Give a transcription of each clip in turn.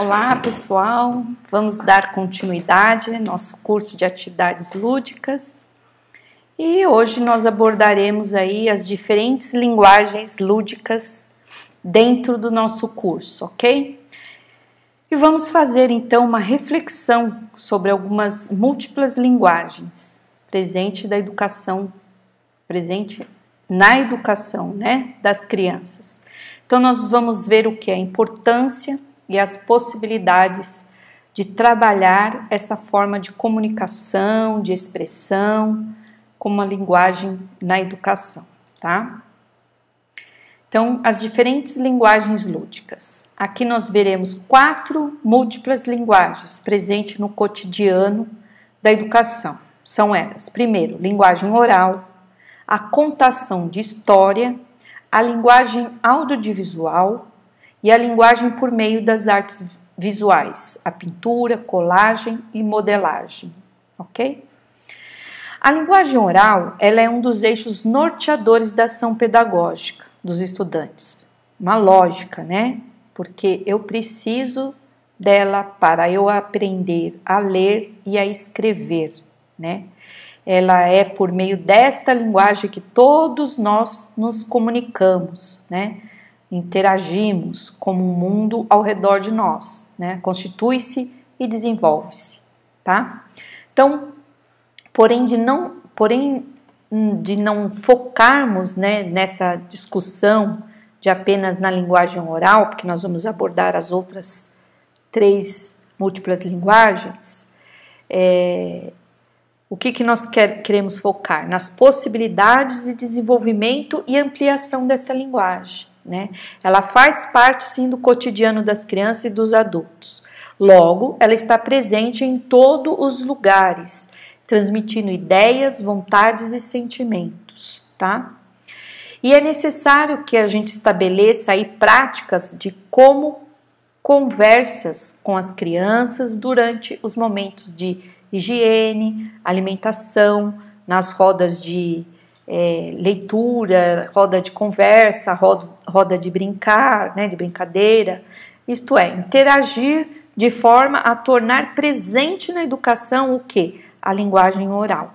Olá pessoal, vamos dar continuidade ao nosso curso de atividades lúdicas e hoje nós abordaremos aí as diferentes linguagens lúdicas dentro do nosso curso, ok? E vamos fazer então uma reflexão sobre algumas múltiplas linguagens presente da educação, presente na educação, né, das crianças. Então nós vamos ver o que é a importância e as possibilidades de trabalhar essa forma de comunicação, de expressão, como uma linguagem na educação, tá? Então, as diferentes linguagens lúdicas. Aqui nós veremos quatro múltiplas linguagens presentes no cotidiano da educação. São elas: primeiro, linguagem oral, a contação de história, a linguagem audiovisual, e a linguagem por meio das artes visuais, a pintura, colagem e modelagem, ok? A linguagem oral ela é um dos eixos norteadores da ação pedagógica dos estudantes. Uma lógica, né? Porque eu preciso dela para eu aprender a ler e a escrever, né? Ela é por meio desta linguagem que todos nós nos comunicamos, né? Interagimos como um mundo ao redor de nós, né? Constitui-se e desenvolve-se, tá? Então, porém de não, porém de não focarmos, né, nessa discussão de apenas na linguagem oral, porque nós vamos abordar as outras três múltiplas linguagens, é, o que, que nós quer, queremos focar? Nas possibilidades de desenvolvimento e ampliação dessa linguagem. Né? Ela faz parte sim do cotidiano das crianças e dos adultos. Logo, ela está presente em todos os lugares, transmitindo ideias, vontades e sentimentos, tá? E é necessário que a gente estabeleça aí práticas de como conversas com as crianças durante os momentos de higiene, alimentação, nas rodas de é, leitura, roda de conversa, roda, roda de brincar, né, de brincadeira, isto é, interagir de forma a tornar presente na educação o que? A linguagem oral.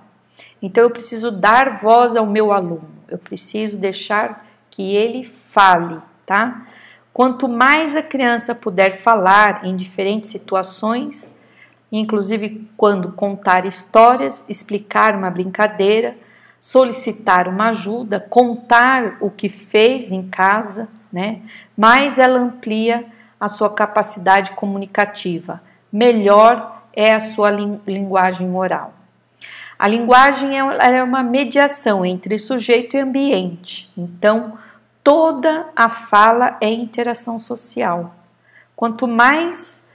Então eu preciso dar voz ao meu aluno, eu preciso deixar que ele fale, tá? Quanto mais a criança puder falar em diferentes situações, inclusive quando contar histórias, explicar uma brincadeira, solicitar uma ajuda, contar o que fez em casa, né? Mais ela amplia a sua capacidade comunicativa. Melhor é a sua linguagem oral. A linguagem é, é uma mediação entre sujeito e ambiente. Então, toda a fala é interação social. Quanto mais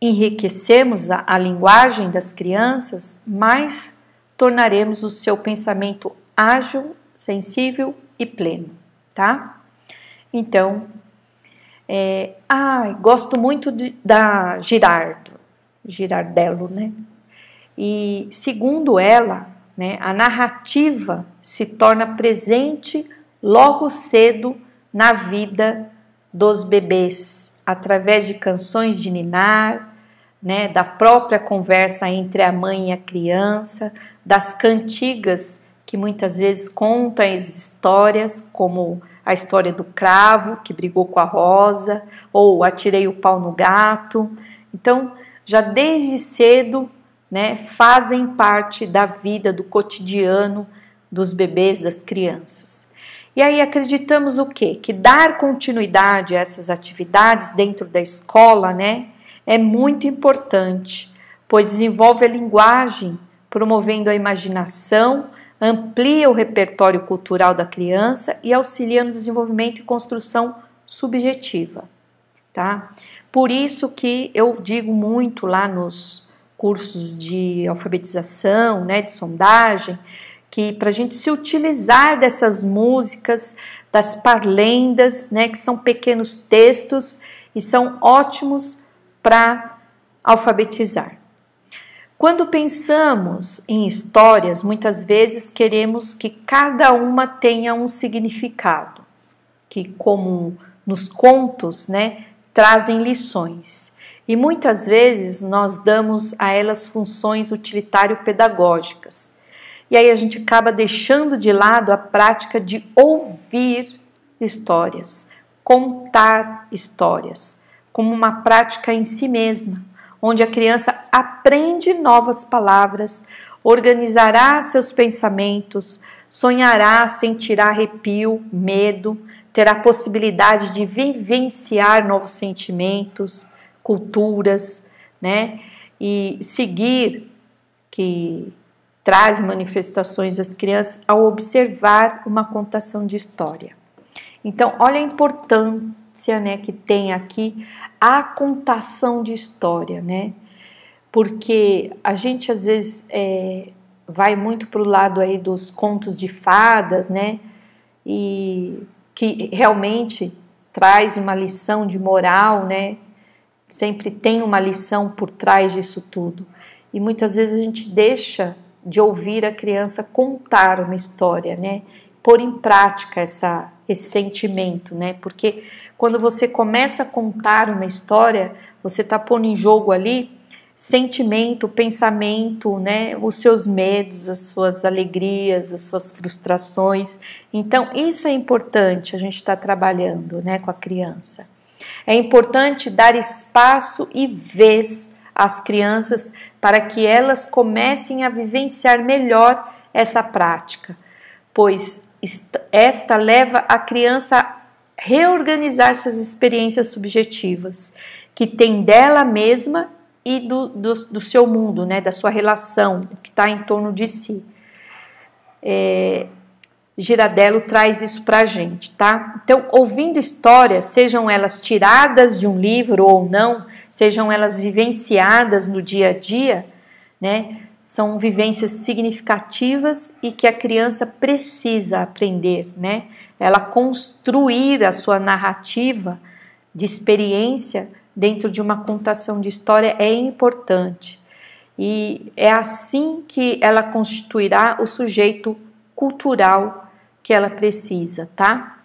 enriquecemos a, a linguagem das crianças, mais tornaremos o seu pensamento ágil, sensível e pleno, tá? Então, é, ah, gosto muito de, da Girardo, Girardello, né? E segundo ela, né, a narrativa se torna presente logo cedo na vida dos bebês, através de canções de ninar, né, da própria conversa entre a mãe e a criança, das cantigas que muitas vezes contam as histórias, como a história do cravo que brigou com a rosa, ou atirei o pau no gato. Então, já desde cedo, né, fazem parte da vida, do cotidiano dos bebês, das crianças. E aí acreditamos o quê? Que dar continuidade a essas atividades dentro da escola, né, é muito importante, pois desenvolve a linguagem promovendo a imaginação, amplia o repertório cultural da criança e auxilia no desenvolvimento e construção subjetiva, tá? Por isso que eu digo muito lá nos cursos de alfabetização, né, de sondagem, que para a gente se utilizar dessas músicas, das parlendas, né, que são pequenos textos e são ótimos para alfabetizar. Quando pensamos em histórias, muitas vezes queremos que cada uma tenha um significado, que como nos contos, né, trazem lições. E muitas vezes nós damos a elas funções utilitário-pedagógicas. E aí a gente acaba deixando de lado a prática de ouvir histórias, contar histórias, como uma prática em si mesma, onde a criança aprende novas palavras, organizará seus pensamentos, sonhará, sentirá arrepio, medo, terá possibilidade de vivenciar novos sentimentos, culturas, né? E seguir que traz manifestações das crianças ao observar uma contação de história. Então, olha a importância, né, que tem aqui a contação de história, né? Porque a gente às vezes é, vai muito para o lado aí dos contos de fadas, né? E que realmente traz uma lição de moral, né? Sempre tem uma lição por trás disso tudo. E muitas vezes a gente deixa de ouvir a criança contar uma história, né? Pôr em prática essa, esse sentimento, né? Porque quando você começa a contar uma história, você está pondo em jogo ali sentimento, pensamento, né, os seus medos, as suas alegrias, as suas frustrações. Então, isso é importante a gente estar tá trabalhando, né, com a criança. É importante dar espaço e vez às crianças para que elas comecem a vivenciar melhor essa prática, pois esta leva a criança a reorganizar suas experiências subjetivas, que tem dela mesma e do, do, do seu mundo, né, da sua relação, que está em torno de si. É, Girardello traz isso para a gente, tá? Então, ouvindo histórias, sejam elas tiradas de um livro ou não, sejam elas vivenciadas no dia a dia, né? São vivências significativas e que a criança precisa aprender, né? Ela construir a sua narrativa de experiência dentro de uma contação de história é importante. E é assim que ela constituirá o sujeito cultural que ela precisa, tá?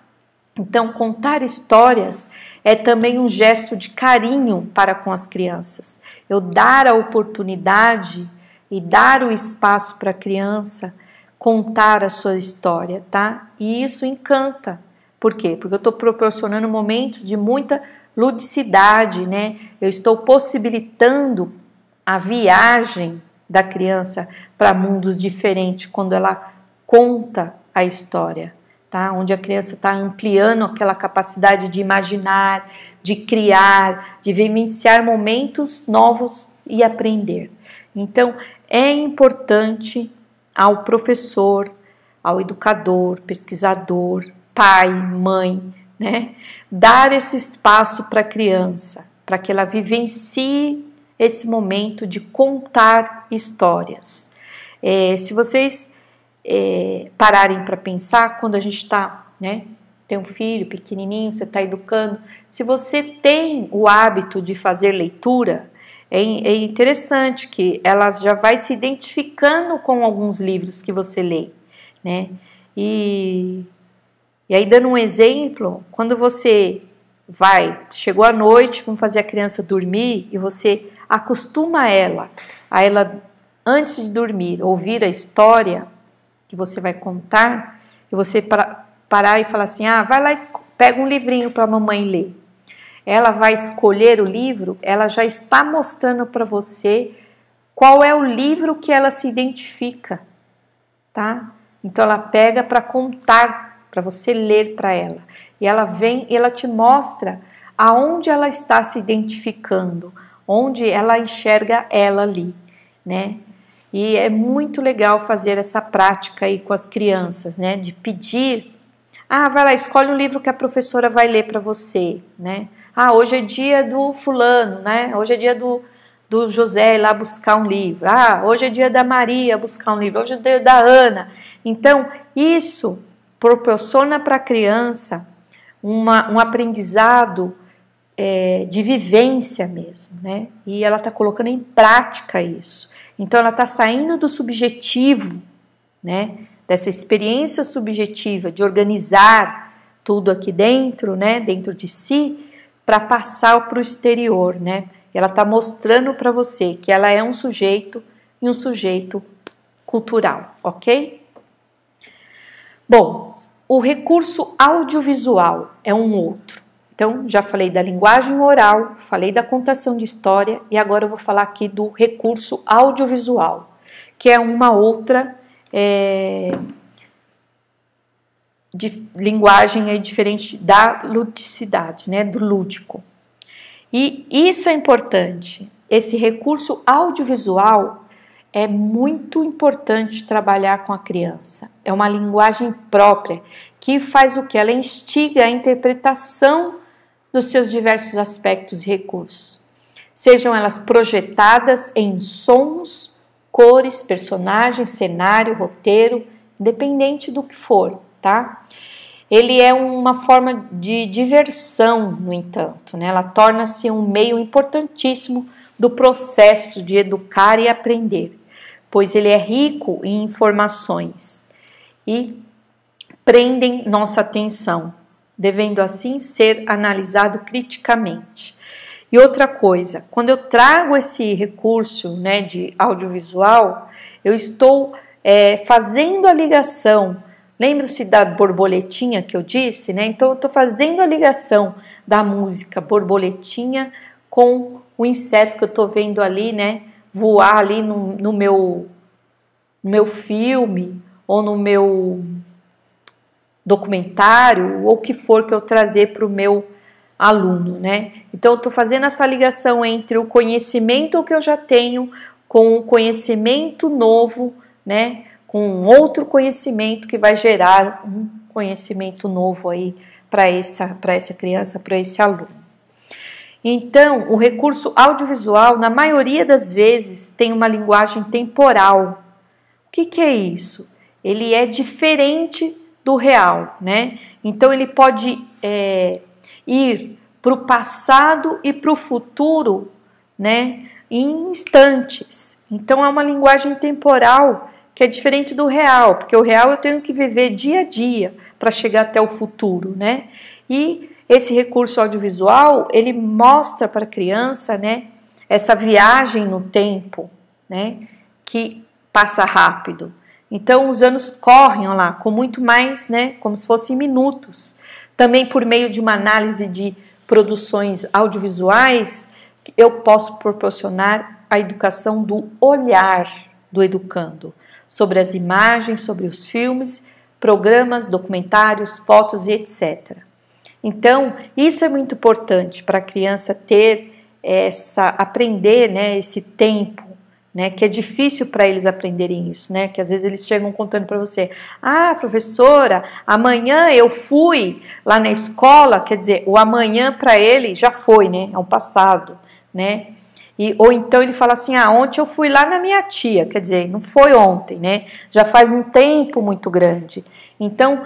Então, contar histórias é também um gesto de carinho para com as crianças. Eu dar a oportunidade e dar o espaço para a criança contar a sua história, tá? E isso encanta. Por quê? Porque eu estou proporcionando momentos de muita ludicidade, né? Eu estou possibilitando a viagem da criança para mundos diferentes quando ela conta a história, tá? Onde a criança está ampliando aquela capacidade de imaginar, de criar, de vivenciar momentos novos e aprender. Então, é importante ao professor, ao educador, pesquisador, pai, mãe, né? Dar esse espaço para a criança, para que ela vivencie esse momento de contar histórias. É, se vocês é, pararem para pensar, quando a gente está, né? Tem um filho pequenininho, você está educando. Se você tem o hábito de fazer leitura, é, é interessante que ela já vai se identificando com alguns livros que você lê, né? E e aí, dando um exemplo, quando você vai, chegou a noite, vamos fazer a criança dormir e você acostuma ela, a ela, antes de dormir, ouvir a história que você vai contar, e você para, parar e falar assim: ah, vai lá, pega um livrinho para a mamãe ler. Ela vai escolher o livro, ela já está mostrando para você qual é o livro que ela se identifica, tá? Então ela pega para contar para você ler para ela. E ela vem e ela te mostra aonde ela está se identificando, onde ela enxerga ela ali, né? E é muito legal fazer essa prática aí com as crianças, né? De pedir, ah, vai lá, escolhe um livro que a professora vai ler para você, né? Ah, hoje é dia do fulano, né? Hoje é dia do, do José ir lá buscar um livro. Ah, hoje é dia da Maria buscar um livro. Hoje é dia da Ana. Então, isso proporciona para a criança uma, um aprendizado é, de vivência mesmo, né? E ela está colocando em prática isso. Então ela está saindo do subjetivo, né? Dessa experiência subjetiva de organizar tudo aqui dentro, né? Dentro de si, para passar para o exterior, né? Ela está mostrando para você que ela é um sujeito e um sujeito cultural, ok? Bom, o recurso audiovisual é um outro. Então, já falei da linguagem oral, falei da contação de história e agora eu vou falar aqui do recurso audiovisual, que é uma outra é, de linguagem é diferente da ludicidade, né, do lúdico. E isso é importante. Esse recurso audiovisual é muito importante trabalhar com a criança. É uma linguagem própria que faz o que? Ela instiga a interpretação dos seus diversos aspectos e recursos. Sejam elas projetadas em sons, cores, personagens, cenário, roteiro, independente do que for, tá? Ele é uma forma de diversão, no entanto, né? ela torna-se um meio importantíssimo do processo de educar e aprender, pois ele é rico em informações e prendem nossa atenção, devendo assim ser analisado criticamente. E outra coisa, quando eu trago esse recurso né, de audiovisual, eu estou é, fazendo a ligação Lembra-se da borboletinha que eu disse, né? Então eu estou fazendo a ligação da música borboletinha com o inseto que eu estou vendo ali, né? Voar ali no, no meu, no meu filme ou no meu documentário ou o que for que eu trazer para o meu aluno, né? Então eu estou fazendo essa ligação entre o conhecimento que eu já tenho com o conhecimento novo, né? Com outro conhecimento que vai gerar um conhecimento novo aí para essa, essa criança, para esse aluno. Então, o recurso audiovisual, na maioria das vezes, tem uma linguagem temporal. O que, que é isso? Ele é diferente do real, né? Então, ele pode é, ir para o passado e para o futuro, né? Em instantes. Então, é uma linguagem temporal que é diferente do real, porque o real eu tenho que viver dia a dia para chegar até o futuro, né? E esse recurso audiovisual, ele mostra para a criança, né, essa viagem no tempo, né, que passa rápido. Então os anos correm lá com muito mais, né, como se fossem minutos. Também por meio de uma análise de produções audiovisuais, eu posso proporcionar a educação do olhar do educando sobre as imagens, sobre os filmes, programas, documentários, fotos e etc. Então, isso é muito importante para a criança ter essa aprender, né, esse tempo, né, que é difícil para eles aprenderem isso, né, que às vezes eles chegam contando para você: "Ah, professora, amanhã eu fui lá na escola", quer dizer, o amanhã para ele já foi, né, é um passado, né? E, ou então ele fala assim: ah, ontem eu fui lá na minha tia, quer dizer, não foi ontem, né? Já faz um tempo muito grande. Então,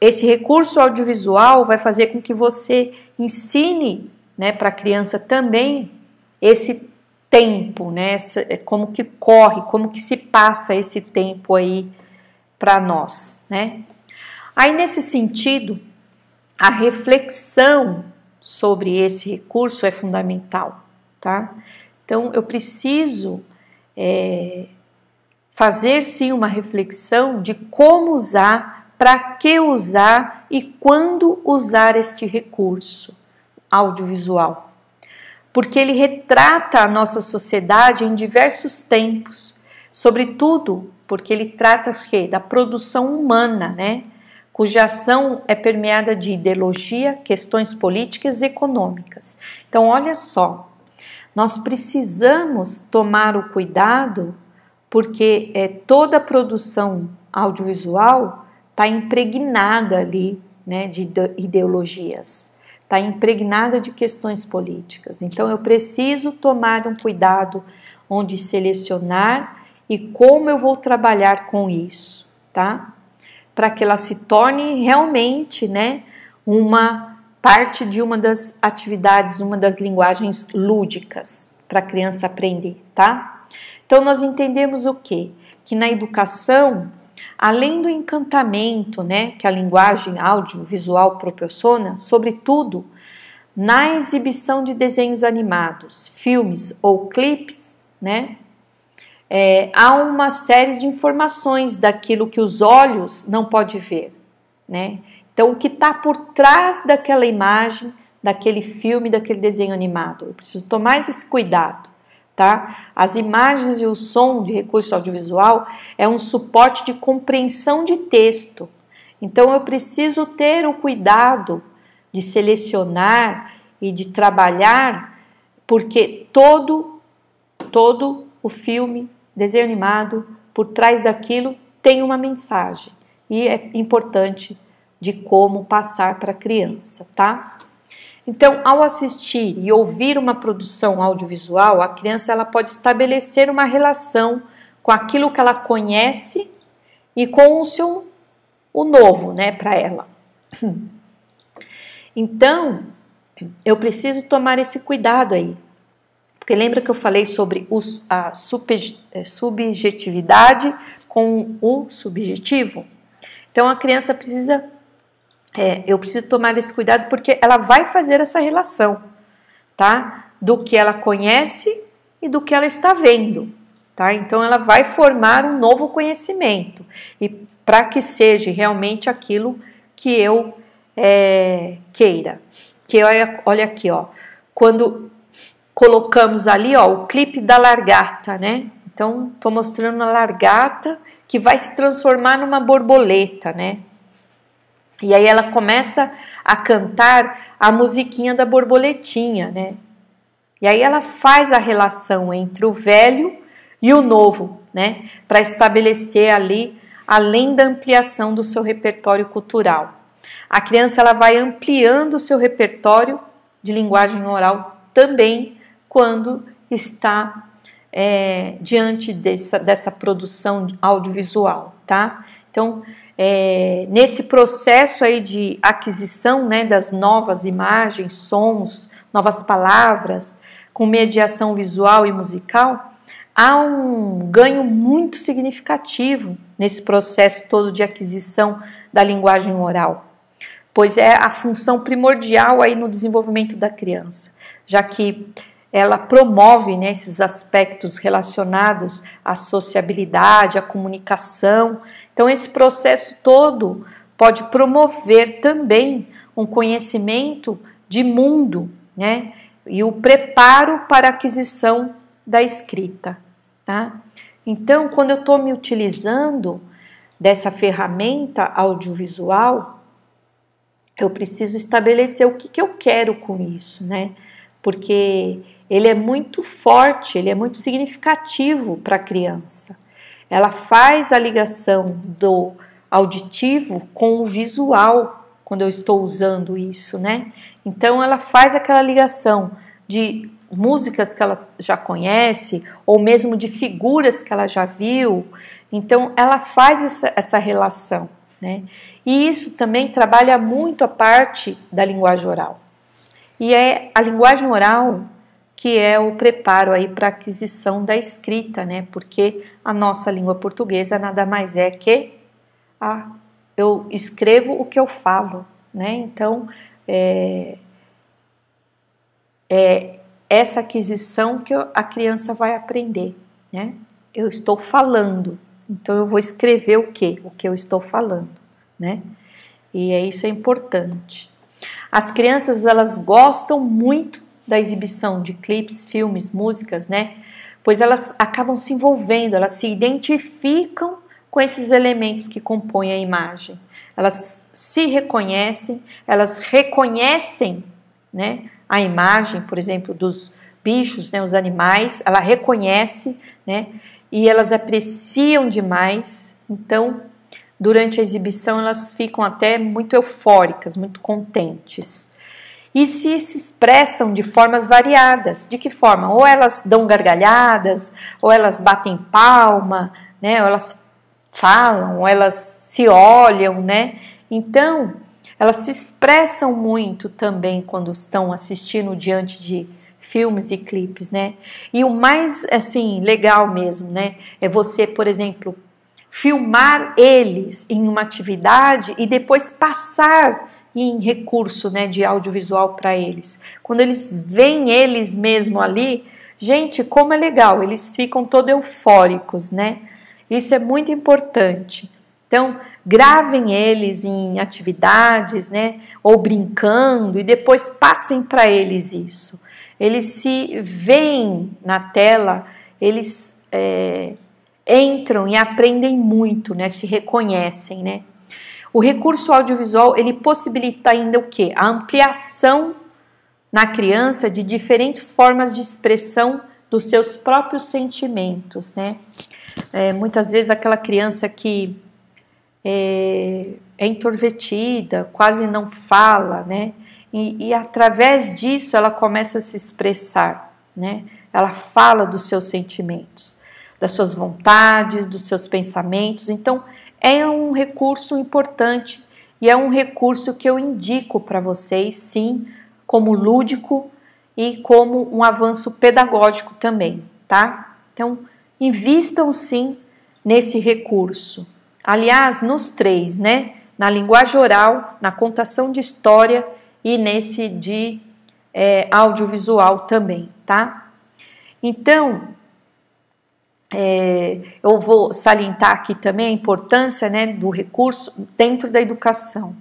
esse recurso audiovisual vai fazer com que você ensine né, para a criança também esse tempo, né? É como que corre, como que se passa esse tempo aí para nós, né? Aí, nesse sentido, a reflexão sobre esse recurso é fundamental tá? Então eu preciso é, fazer sim uma reflexão de como usar, para que usar e quando usar este recurso audiovisual. Porque ele retrata a nossa sociedade em diversos tempos, sobretudo porque ele trata da produção humana, né? cuja ação é permeada de ideologia, questões políticas e econômicas. Então, olha só, nós precisamos tomar o cuidado porque é, toda a produção audiovisual está impregnada ali né, de ideologias, está impregnada de questões políticas. Então eu preciso tomar um cuidado onde selecionar e como eu vou trabalhar com isso, tá? Para que ela se torne realmente, né, uma parte de uma das atividades, uma das linguagens lúdicas para a criança aprender, tá? Então nós entendemos o quê? Que na educação, além do encantamento, né, que a linguagem audiovisual proporciona, sobretudo, na exibição de desenhos animados, filmes ou clipes, né? É, há uma série de informações daquilo que os olhos não podem ver, né? Então, o que está por trás daquela imagem, daquele filme, daquele desenho animado? Eu preciso tomar esse cuidado, tá? As imagens e o som de recurso audiovisual é um suporte de compreensão de texto. Então, eu preciso ter o cuidado de selecionar e de trabalhar, porque todo todo o filme, desenho animado, por trás daquilo tem uma mensagem e é importante de como passar para a criança, tá? Então, ao assistir e ouvir uma produção audiovisual, a criança ela pode estabelecer uma relação com aquilo que ela conhece e com o seu o novo, né, para ela. Então, eu preciso tomar esse cuidado aí. Porque lembra que eu falei sobre os, a é, subjetividade com o subjetivo? Então a criança precisa, é, eu preciso tomar esse cuidado porque ela vai fazer essa relação, tá? Do que ela conhece e do que ela está vendo, tá? Então ela vai formar um novo conhecimento e para que seja realmente aquilo que eu é, queira. Que olha, olha aqui, ó, quando colocamos ali, ó, o clipe da largata, né? Então, tô mostrando a largata que vai se transformar numa borboleta, né? E aí ela começa a cantar a musiquinha da borboletinha, né? E aí ela faz a relação entre o velho e o novo, né? Para estabelecer ali, além da ampliação do seu repertório cultural. A criança ela vai ampliando o seu repertório de linguagem oral também quando está é, diante dessa, dessa produção audiovisual, tá? Então, é, nesse processo aí de aquisição né, das novas imagens, sons, novas palavras, com mediação visual e musical, há um ganho muito significativo nesse processo todo de aquisição da linguagem oral pois é a função primordial aí no desenvolvimento da criança, já que ela promove né, esses aspectos relacionados à sociabilidade, à comunicação. Então, esse processo todo pode promover também um conhecimento de mundo, né? E o preparo para a aquisição da escrita, tá? Então, quando eu estou me utilizando dessa ferramenta audiovisual, eu preciso estabelecer o que, que eu quero com isso, né? Porque ele é muito forte, ele é muito significativo para a criança. Ela faz a ligação do auditivo com o visual quando eu estou usando isso, né? Então ela faz aquela ligação de músicas que ela já conhece ou mesmo de figuras que ela já viu. Então ela faz essa, essa relação, né? E isso também trabalha muito a parte da linguagem oral. E é a linguagem oral que é o preparo aí para aquisição da escrita, né? Porque a nossa língua portuguesa nada mais é que a, eu escrevo o que eu falo, né? Então é, é essa aquisição que a criança vai aprender, né? Eu estou falando, então eu vou escrever o que? O que eu estou falando né? E é isso é importante. As crianças elas gostam muito da exibição de clipes, filmes, músicas, né? Pois elas acabam se envolvendo, elas se identificam com esses elementos que compõem a imagem. Elas se reconhecem, elas reconhecem, né, a imagem, por exemplo, dos bichos, né, os animais, ela reconhece, né, e elas apreciam demais. Então, durante a exibição elas ficam até muito eufóricas, muito contentes. E se, expressam de formas variadas. De que forma? Ou elas dão gargalhadas, ou elas batem palma, né? Ou elas falam, ou elas se olham, né? Então, elas se expressam muito também quando estão assistindo diante de filmes e clipes, né? E o mais assim legal mesmo, né, é você, por exemplo, filmar eles em uma atividade e depois passar em recurso né, de audiovisual para eles. Quando eles veem eles mesmo ali, gente, como é legal, eles ficam todos eufóricos, né? Isso é muito importante. Então, gravem eles em atividades, né? Ou brincando e depois passem para eles isso. Eles se veem na tela, eles é, entram e aprendem muito, né? Se reconhecem, né? O recurso audiovisual ele possibilita ainda o que? A ampliação na criança de diferentes formas de expressão dos seus próprios sentimentos, né? É, muitas vezes aquela criança que é, é introvertida, quase não fala, né? E, e, através disso ela começa a se expressar, né? Ela fala dos seus sentimentos, das suas vontades, dos seus pensamentos. Então é um recurso importante e é um recurso que eu indico para vocês, sim, como lúdico e como um avanço pedagógico também, tá? Então invistam sim nesse recurso. Aliás, nos três, né? Na linguagem oral, na contação de história e nesse de é, audiovisual também, tá? Então, é, eu vou salientar aqui também a importância né, do recurso dentro da educação.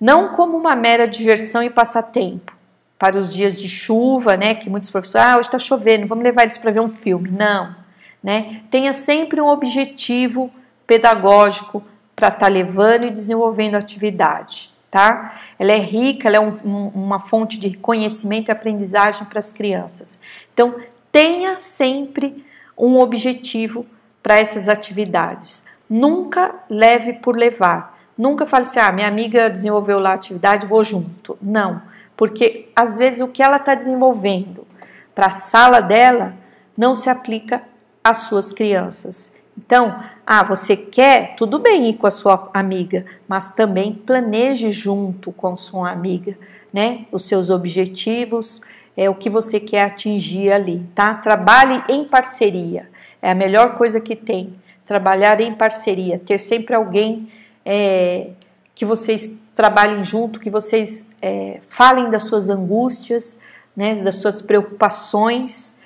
Não como uma mera diversão e passatempo, para os dias de chuva, né, que muitos professores, ah, hoje está chovendo, vamos levar eles para ver um filme. Não, né? Tenha sempre um objetivo pedagógico para estar tá levando e desenvolvendo a atividade, tá? Ela é rica, ela é um, um, uma fonte de conhecimento e aprendizagem para as crianças. Então, tenha sempre um objetivo para essas atividades. Nunca leve por levar. Nunca fale assim, ah, minha amiga desenvolveu lá a atividade, vou junto. Não, porque às vezes o que ela está desenvolvendo para a sala dela não se aplica às suas crianças. Então, ah, você quer? Tudo bem ir com a sua amiga, mas também planeje junto com sua amiga, né? Os seus objetivos, é o que você quer atingir ali, tá? Trabalhe em parceria. É a melhor coisa que tem. Trabalhar em parceria, ter sempre alguém é, que vocês trabalhem junto, que vocês é, falem das suas angústias, né, das suas preocupações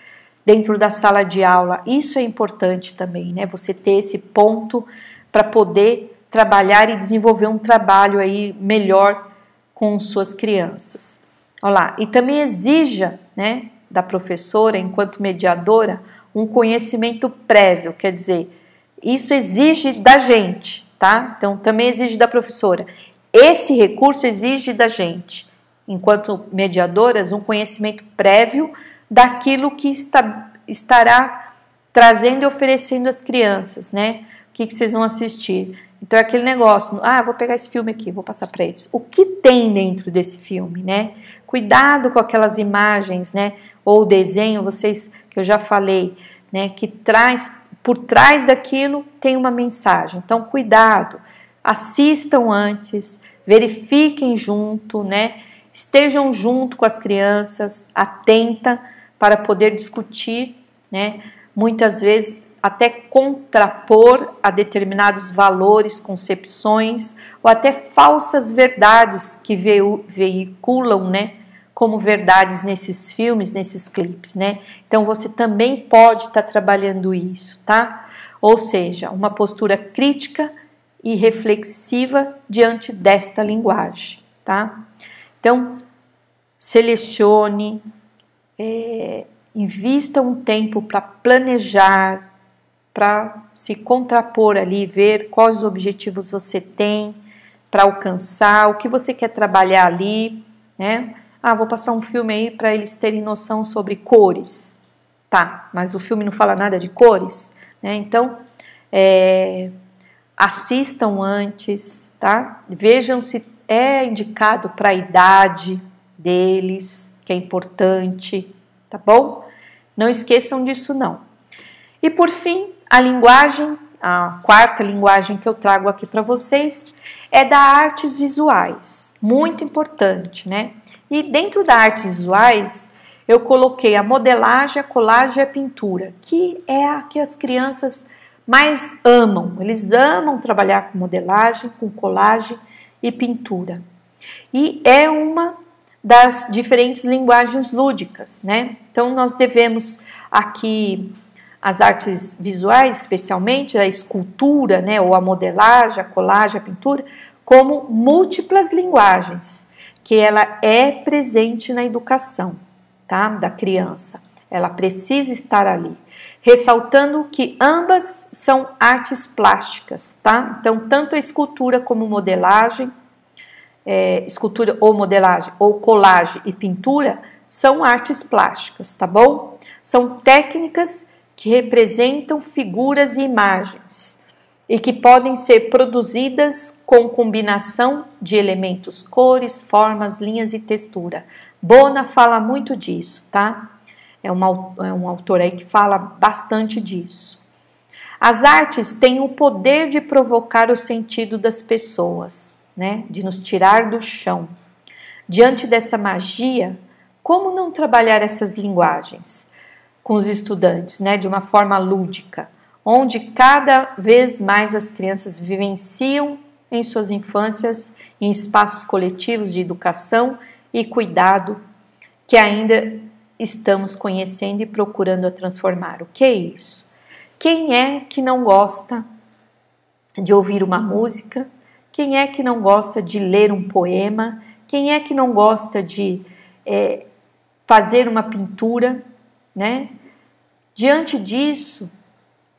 dentro da sala de aula. Isso é importante também, né? Você ter esse ponto para poder trabalhar e desenvolver um trabalho aí melhor com suas crianças. Olha lá, e também exija, né, da professora, enquanto mediadora, um conhecimento prévio, quer dizer, isso exige da gente, tá? Então também exige da professora. Esse recurso exige da gente, enquanto mediadoras, um conhecimento prévio daquilo que está, estará trazendo e oferecendo às crianças, né? O que, que vocês vão assistir. Então é aquele negócio, ah, vou pegar esse filme aqui, vou passar para eles. O que tem dentro desse filme, né? Cuidado com aquelas imagens, né? Ou desenho, vocês que eu já falei, né? Que traz por trás daquilo tem uma mensagem. Então cuidado, assistam antes, verifiquem junto, né? Estejam junto com as crianças, atenta para poder discutir, né? Muitas vezes até contrapor a determinados valores, concepções ou até falsas verdades que veiculam, né, como verdades nesses filmes, nesses clipes, né? Então você também pode estar tá trabalhando isso, tá? Ou seja, uma postura crítica e reflexiva diante desta linguagem, tá? Então selecione, é, invista um tempo para planejar, para se contrapor ali, ver quais objetivos você tem para alcançar, o que você quer trabalhar ali, né? Ah, vou passar um filme aí para eles terem noção sobre cores. Tá, mas o filme não fala nada de cores, né? Então, é, assistam antes, tá? Vejam se é indicado para a idade deles, que é importante, tá bom? Não esqueçam disso não. E por fim, a linguagem, a quarta linguagem que eu trago aqui para vocês é da artes visuais, muito importante, né? E dentro da artes visuais, eu coloquei a modelagem, a colagem e a pintura, que é a que as crianças mais amam. Eles amam trabalhar com modelagem, com colagem e pintura. E é uma das diferentes linguagens lúdicas, né? Então nós devemos aqui as artes visuais, especialmente a escultura, né, ou a modelagem, a colagem, a pintura, como múltiplas linguagens, que ela é presente na educação, tá, da criança. Ela precisa estar ali, ressaltando que ambas são artes plásticas, tá? Então, tanto a escultura como modelagem, é, escultura ou modelagem, ou colagem e pintura são artes plásticas, tá bom? São técnicas que representam figuras e imagens e que podem ser produzidas com combinação de elementos, cores, formas, linhas e textura. Bona fala muito disso, tá? É, uma, é um autor aí que fala bastante disso. As artes têm o poder de provocar o sentido das pessoas, né? De nos tirar do chão. Diante dessa magia, como não trabalhar essas linguagens? Com os estudantes, né, de uma forma lúdica, onde cada vez mais as crianças vivenciam em suas infâncias em espaços coletivos de educação e cuidado que ainda estamos conhecendo e procurando a transformar. O que é isso? Quem é que não gosta de ouvir uma música? Quem é que não gosta de ler um poema? Quem é que não gosta de é, fazer uma pintura? Né? Diante disso,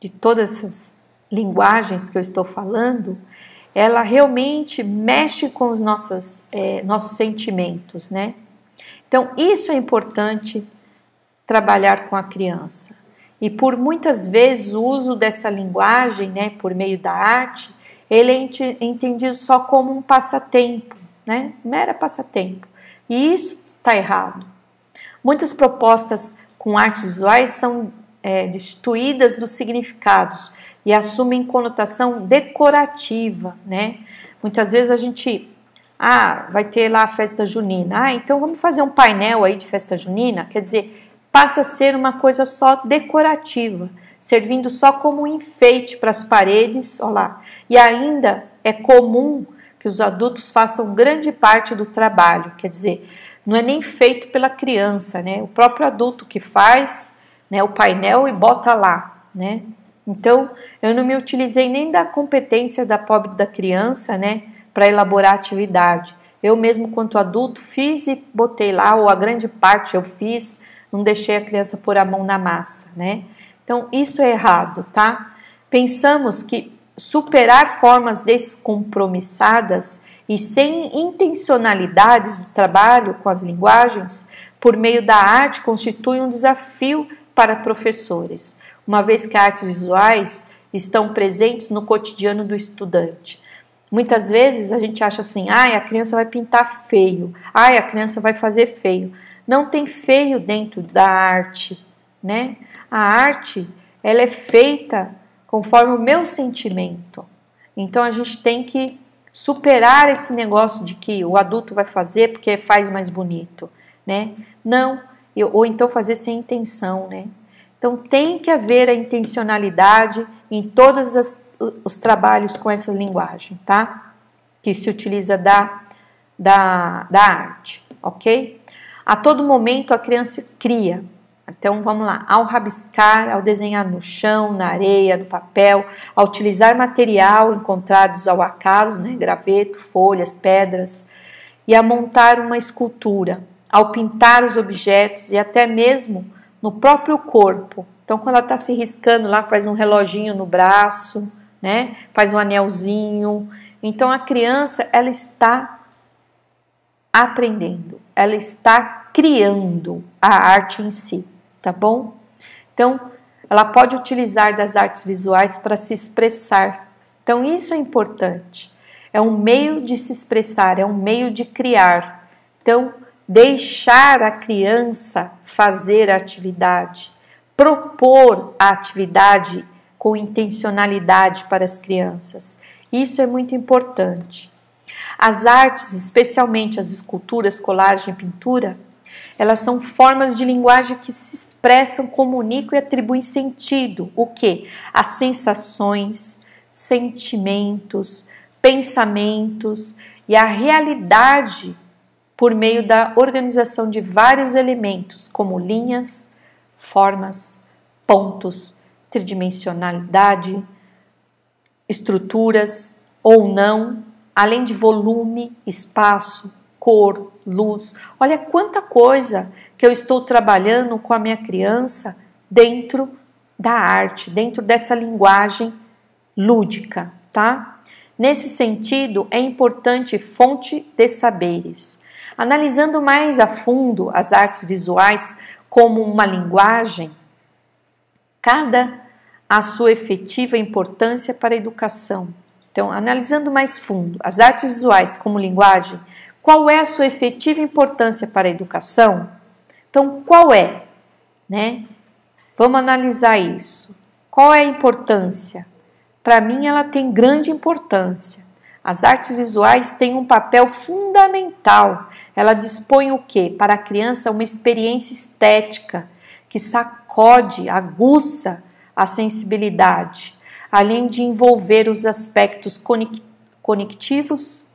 de todas essas linguagens que eu estou falando, ela realmente mexe com os nossos, é, nossos sentimentos, né? Então, isso é importante trabalhar com a criança. E por muitas vezes o uso dessa linguagem, né, por meio da arte, ele é entendido só como um passatempo, né? Mera passatempo. E isso está errado. Muitas propostas com artes visuais são é, destituídas dos significados e assumem conotação decorativa, né? Muitas vezes a gente, ah, vai ter lá a festa junina, ah, então vamos fazer um painel aí de festa junina, quer dizer, passa a ser uma coisa só decorativa, servindo só como enfeite para as paredes, olha lá. E ainda é comum que os adultos façam grande parte do trabalho, quer dizer, não é nem feito pela criança, né? O próprio adulto que faz, né, o painel e bota lá, né? Então, eu não me utilizei nem da competência da pobre da criança, né, para elaborar a atividade. Eu mesmo, quanto adulto, fiz e botei lá, ou a grande parte eu fiz, não deixei a criança pôr a mão na massa, né? Então, isso é errado, tá? Pensamos que superar formas descompromissadas e sem intencionalidades do trabalho com as linguagens, por meio da arte, constitui um desafio para professores, uma vez que artes visuais estão presentes no cotidiano do estudante. Muitas vezes a gente acha assim: ai, a criança vai pintar feio, ai, a criança vai fazer feio. Não tem feio dentro da arte, né? A arte, ela é feita conforme o meu sentimento. Então a gente tem que superar esse negócio de que o adulto vai fazer porque faz mais bonito, né? Não, ou então fazer sem intenção, né? Então tem que haver a intencionalidade em todos as, os trabalhos com essa linguagem, tá? Que se utiliza da, da, da arte, ok? A todo momento a criança cria, então vamos lá, ao rabiscar, ao desenhar no chão, na areia, no papel, ao utilizar material encontrados ao acaso, né, graveto, folhas, pedras, e a montar uma escultura, ao pintar os objetos e até mesmo no próprio corpo. Então quando ela está se riscando lá, faz um reloginho no braço, né, faz um anelzinho. Então a criança ela está aprendendo, ela está criando a arte em si tá bom? Então, ela pode utilizar das artes visuais para se expressar. Então, isso é importante. É um meio de se expressar, é um meio de criar. Então, deixar a criança fazer a atividade, propor a atividade com intencionalidade para as crianças. Isso é muito importante. As artes, especialmente as esculturas, colagem e pintura, elas são formas de linguagem que se expressam, comunicam e atribuem sentido. O que? As sensações, sentimentos, pensamentos e a realidade por meio da organização de vários elementos, como linhas, formas, pontos, tridimensionalidade, estruturas ou não, além de volume, espaço, cor, luz. Olha quanta coisa que eu estou trabalhando com a minha criança dentro da arte, dentro dessa linguagem lúdica, tá? Nesse sentido, é importante fonte de saberes. Analisando mais a fundo as artes visuais como uma linguagem, cada a sua efetiva importância para a educação. Então, analisando mais fundo as artes visuais como linguagem, qual é a sua efetiva importância para a educação? Então, qual é, né? Vamos analisar isso. Qual é a importância? Para mim, ela tem grande importância. As artes visuais têm um papel fundamental. Ela dispõe o que? Para a criança uma experiência estética que sacode, aguça a sensibilidade, além de envolver os aspectos conectivos,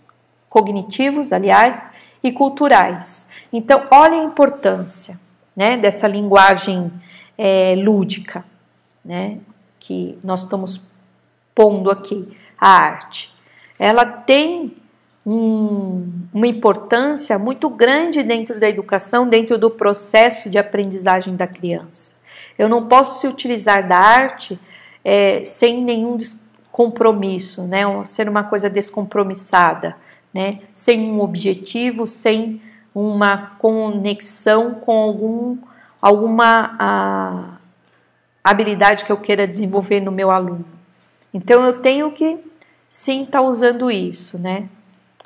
cognitivos, aliás, e culturais. Então, olha a importância né, dessa linguagem é, lúdica né, que nós estamos pondo aqui, a arte ela tem um, uma importância muito grande dentro da educação, dentro do processo de aprendizagem da criança. Eu não posso se utilizar da arte é, sem nenhum compromisso, né? ser uma coisa descompromissada, né? sem um objetivo, sem uma conexão com algum, alguma a, habilidade que eu queira desenvolver no meu aluno. Então eu tenho que sim está usando isso, né?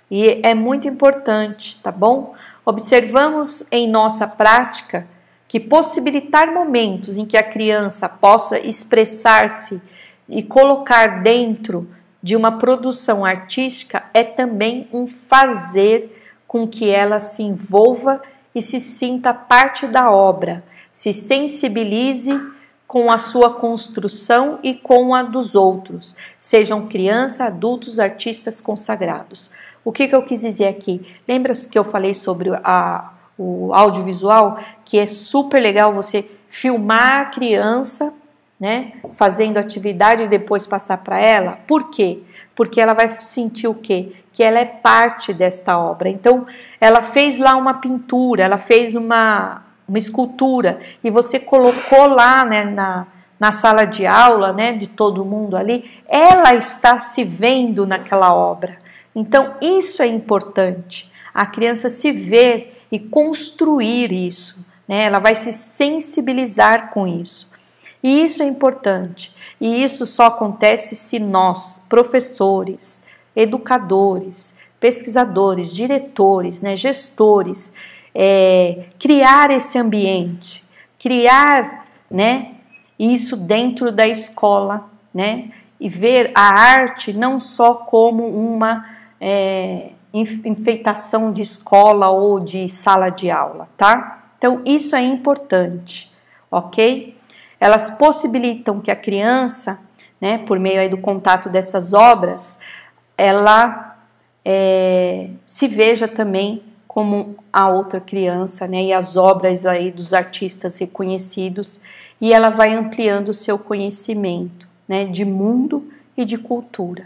E é muito importante, tá bom? Observamos em nossa prática que possibilitar momentos em que a criança possa expressar-se e colocar dentro de uma produção artística é também um fazer com que ela se envolva e se sinta parte da obra, se sensibilize com a sua construção e com a dos outros, sejam crianças, adultos, artistas consagrados. O que, que eu quis dizer aqui? Lembra que eu falei sobre a, o audiovisual, que é super legal você filmar a criança, né, fazendo atividade e depois passar para ela? Por quê? Porque ela vai sentir o quê? Que ela é parte desta obra. Então, ela fez lá uma pintura, ela fez uma, uma escultura, e você colocou lá né, na, na sala de aula né, de todo mundo ali, ela está se vendo naquela obra. Então, isso é importante. A criança se ver e construir isso. Né? Ela vai se sensibilizar com isso. E isso é importante. E isso só acontece se nós, professores, educadores, pesquisadores, diretores, né, gestores, é, criar esse ambiente, criar, né, isso dentro da escola, né, e ver a arte não só como uma é, enfeitação de escola ou de sala de aula, tá? Então isso é importante, ok? Elas possibilitam que a criança, né, por meio aí do contato dessas obras, ela é, se veja também como a outra criança, né, e as obras aí dos artistas reconhecidos, e ela vai ampliando o seu conhecimento, né, de mundo e de cultura.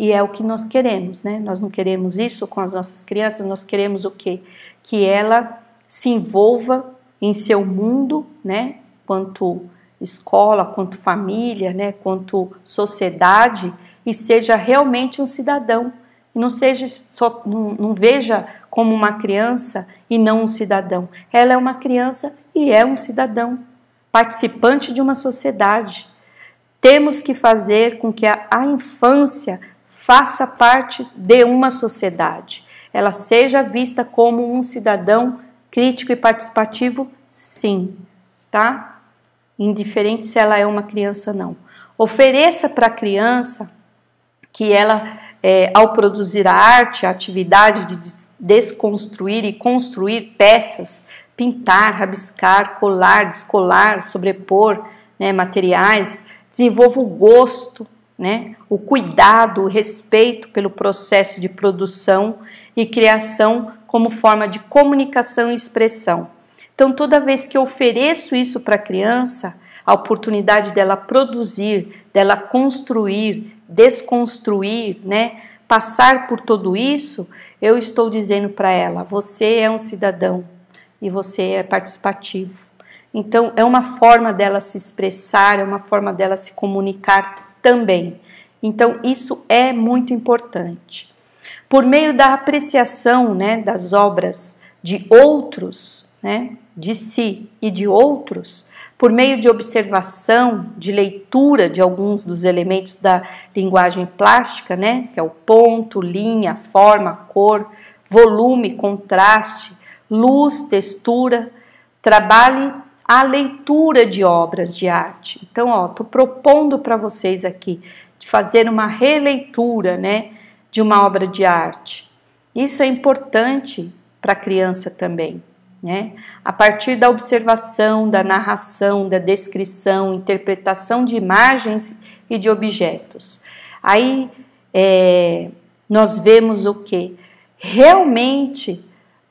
E é o que nós queremos, né? Nós não queremos isso com as nossas crianças, nós queremos o quê? Que ela se envolva em seu mundo, né? Quanto escola, quanto família, né? Quanto sociedade e seja realmente um cidadão não seja só não, não veja como uma criança e não um cidadão. Ela é uma criança e é um cidadão, participante de uma sociedade. Temos que fazer com que a, a infância faça parte de uma sociedade. Ela seja vista como um cidadão crítico e participativo, sim, tá? Indiferente se ela é uma criança não. Ofereça para a criança que ela, é, ao produzir a arte, a atividade de desconstruir e construir peças, pintar, rabiscar, colar, descolar, sobrepor né, materiais, desenvolva o gosto né? O cuidado, o respeito pelo processo de produção e criação como forma de comunicação e expressão. Então, toda vez que eu ofereço isso para a criança, a oportunidade dela produzir, dela construir, desconstruir, né? Passar por tudo isso, eu estou dizendo para ela: você é um cidadão e você é participativo. Então, é uma forma dela se expressar, é uma forma dela se comunicar também. Então, isso é muito importante. Por meio da apreciação né, das obras de outros, né, de si e de outros, por meio de observação, de leitura de alguns dos elementos da linguagem plástica, né, que é o ponto, linha, forma, cor, volume, contraste, luz, textura, trabalhe a leitura de obras de arte. Então, ó, tô propondo para vocês aqui de fazer uma releitura, né, de uma obra de arte. Isso é importante para a criança também. Né? A partir da observação, da narração, da descrição, interpretação de imagens e de objetos. Aí é, nós vemos o que? Realmente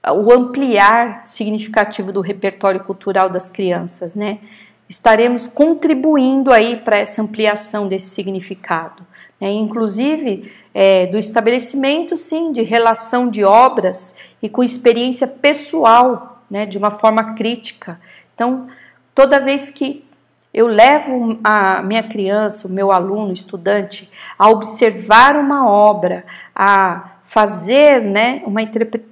o ampliar significativo do repertório cultural das crianças, né? Estaremos contribuindo aí para essa ampliação desse significado, né? Inclusive é, do estabelecimento, sim, de relação de obras e com experiência pessoal né, de uma forma crítica. Então, toda vez que eu levo a minha criança, o meu aluno, estudante, a observar uma obra, a fazer né, uma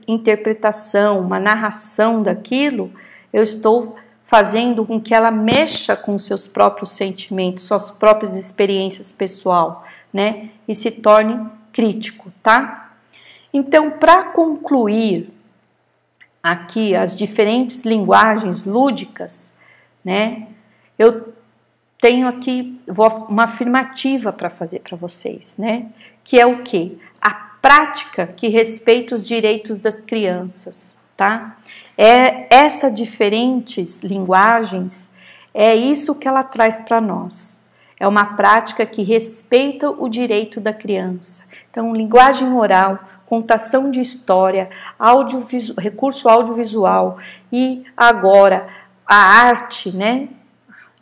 interpretação, uma narração daquilo, eu estou fazendo com que ela mexa com seus próprios sentimentos, suas próprias experiências pessoal, né, e se torne crítico, tá? Então, para concluir aqui as diferentes linguagens lúdicas, né? Eu tenho aqui uma afirmativa para fazer para vocês, né? Que é o que? A prática que respeita os direitos das crianças, tá? É essa diferentes linguagens é isso que ela traz para nós. É uma prática que respeita o direito da criança. Então, linguagem oral, contação de história, audiovisual, recurso audiovisual e agora a arte, né?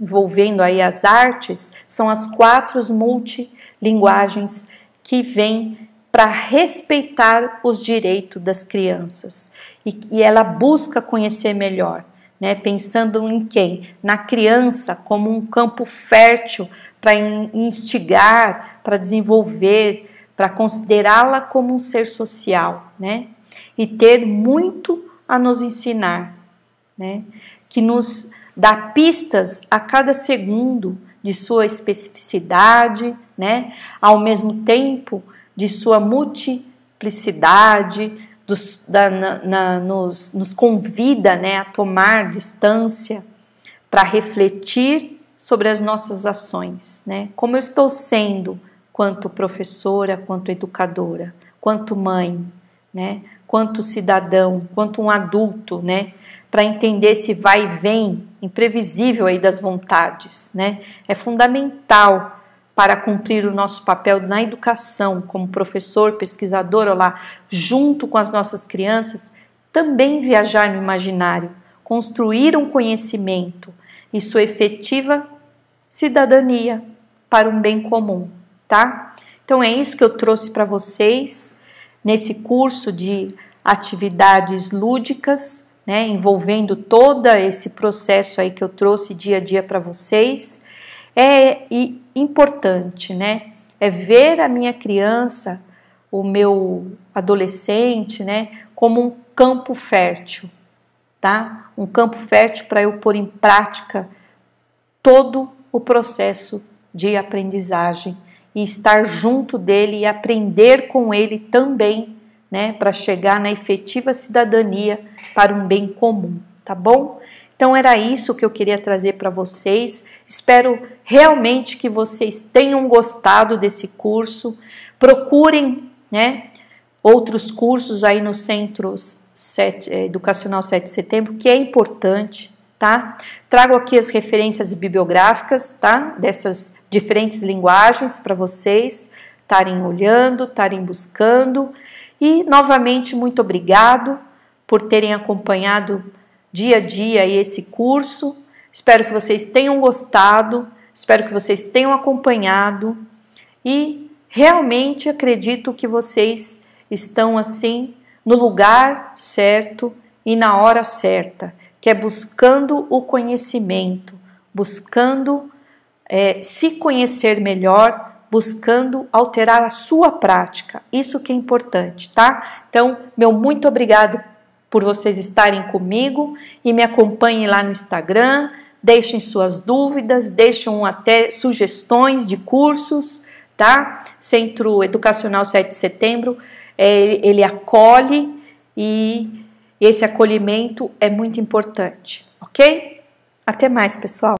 Envolvendo aí as artes, são as quatro multilinguagens que vêm para respeitar os direitos das crianças e, e ela busca conhecer melhor, né? Pensando em quem? Na criança como um campo fértil para instigar, para desenvolver, para considerá-la como um ser social, né? E ter muito a nos ensinar, né? Que nos dá pistas a cada segundo de sua especificidade, né? Ao mesmo tempo de sua multiplicidade, dos, da, na, na, nos, nos convida, né, a tomar distância para refletir sobre as nossas ações, né? Como eu estou sendo quanto professora, quanto educadora, quanto mãe, né? Quanto cidadão, quanto um adulto, né? Para entender esse vai e vem imprevisível aí das vontades, né? É fundamental para cumprir o nosso papel na educação, como professor, pesquisador, lá, junto com as nossas crianças, também viajar no imaginário, construir um conhecimento e sua efetiva cidadania para um bem comum tá? Então é isso que eu trouxe para vocês nesse curso de atividades lúdicas, né, envolvendo todo esse processo aí que eu trouxe dia a dia para vocês. É importante, né? É ver a minha criança, o meu adolescente, né, como um campo fértil, tá? Um campo fértil para eu pôr em prática todo o processo de aprendizagem e estar junto dele e aprender com ele também, né, para chegar na efetiva cidadania para um bem comum, tá bom? Então era isso que eu queria trazer para vocês. Espero realmente que vocês tenham gostado desse curso. Procurem, né, outros cursos aí no Centro 7, Educacional 7 de Setembro, que é importante, tá? Trago aqui as referências bibliográficas, tá? Dessas diferentes linguagens para vocês estarem olhando, estarem buscando. E novamente muito obrigado por terem acompanhado dia a dia esse curso. Espero que vocês tenham gostado, espero que vocês tenham acompanhado e realmente acredito que vocês estão assim no lugar certo e na hora certa, que é buscando o conhecimento, buscando é, se conhecer melhor, buscando alterar a sua prática. Isso que é importante, tá? Então, meu muito obrigado por vocês estarem comigo e me acompanhem lá no Instagram. Deixem suas dúvidas, deixem até sugestões de cursos, tá? Centro Educacional 7 de Setembro, é, ele acolhe e esse acolhimento é muito importante, ok? Até mais, pessoal!